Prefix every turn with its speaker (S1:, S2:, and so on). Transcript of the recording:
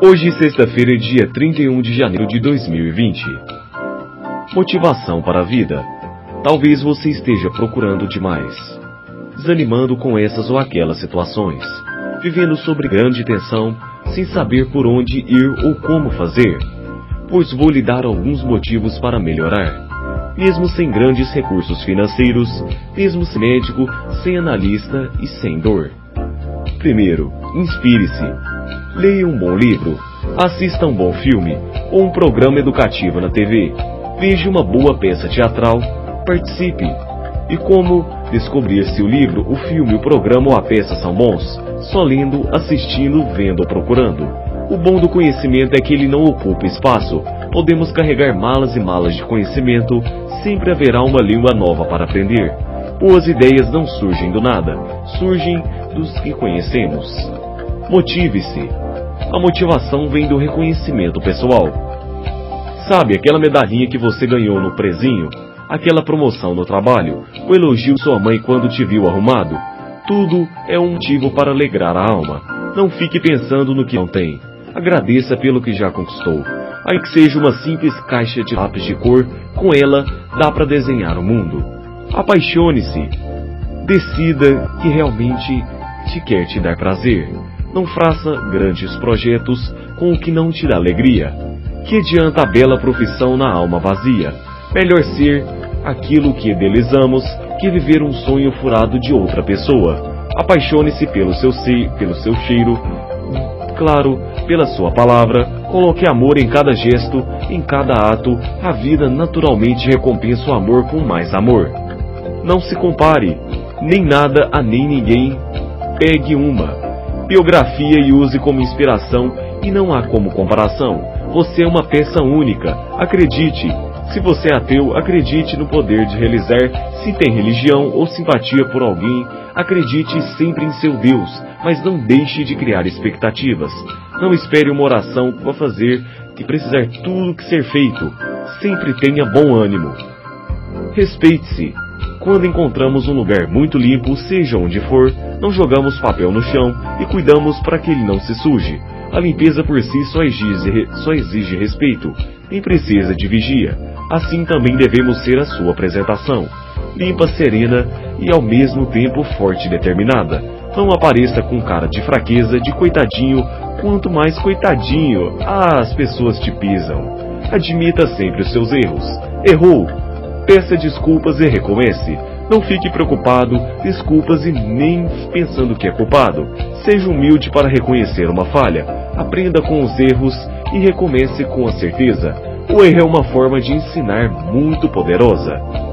S1: Hoje, sexta-feira, dia 31 de janeiro de 2020. Motivação para a vida. Talvez você esteja procurando demais, desanimando com essas ou aquelas situações, vivendo sob grande tensão, sem saber por onde ir ou como fazer. Pois vou lhe dar alguns motivos para melhorar. Mesmo sem grandes recursos financeiros, mesmo sem médico, sem analista e sem dor. Primeiro, inspire-se Leia um bom livro, assista um bom filme ou um programa educativo na TV. Veja uma boa peça teatral, participe. E como descobrir se o livro, o filme, o programa ou a peça são bons? Só lendo, assistindo, vendo ou procurando. O bom do conhecimento é que ele não ocupa espaço. Podemos carregar malas e malas de conhecimento, sempre haverá uma língua nova para aprender. Boas ideias não surgem do nada, surgem dos que conhecemos. Motive-se. A motivação vem do reconhecimento pessoal. Sabe aquela medalhinha que você ganhou no prezinho? Aquela promoção no trabalho? O elogio de sua mãe quando te viu arrumado? Tudo é um motivo para alegrar a alma. Não fique pensando no que não tem. Agradeça pelo que já conquistou. Aí que seja uma simples caixa de lápis de cor, com ela dá para desenhar o mundo. Apaixone-se. Decida que realmente te quer te dar prazer. Não faça grandes projetos com o que não te dá alegria. Que adianta a bela profissão na alma vazia? Melhor ser aquilo que idealizamos que viver um sonho furado de outra pessoa. Apaixone-se pelo seu ser, pelo seu cheiro, claro, pela sua palavra. Coloque amor em cada gesto, em cada ato. A vida naturalmente recompensa o amor com mais amor. Não se compare, nem nada a nem ninguém. Pegue uma biografia e use como inspiração e não há como comparação. Você é uma peça única. Acredite. Se você é ateu, acredite no poder de realizar. Se tem religião ou simpatia por alguém, acredite sempre em seu Deus, mas não deixe de criar expectativas. Não espere uma oração para fazer que precisar tudo que ser feito. Sempre tenha bom ânimo. Respeite-se. Quando encontramos um lugar muito limpo, seja onde for, não jogamos papel no chão e cuidamos para que ele não se suje. A limpeza por si só exige, só exige respeito, nem precisa de vigia. Assim também devemos ser a sua apresentação. Limpa, serena e ao mesmo tempo forte e determinada. Não apareça com cara de fraqueza, de coitadinho, quanto mais coitadinho, as pessoas te pisam. Admita sempre os seus erros. Errou, Peça desculpas e recomece. Não fique preocupado, desculpas e nem pensando que é culpado. Seja humilde para reconhecer uma falha. Aprenda com os erros e recomece com a certeza. O erro é uma forma de ensinar muito poderosa.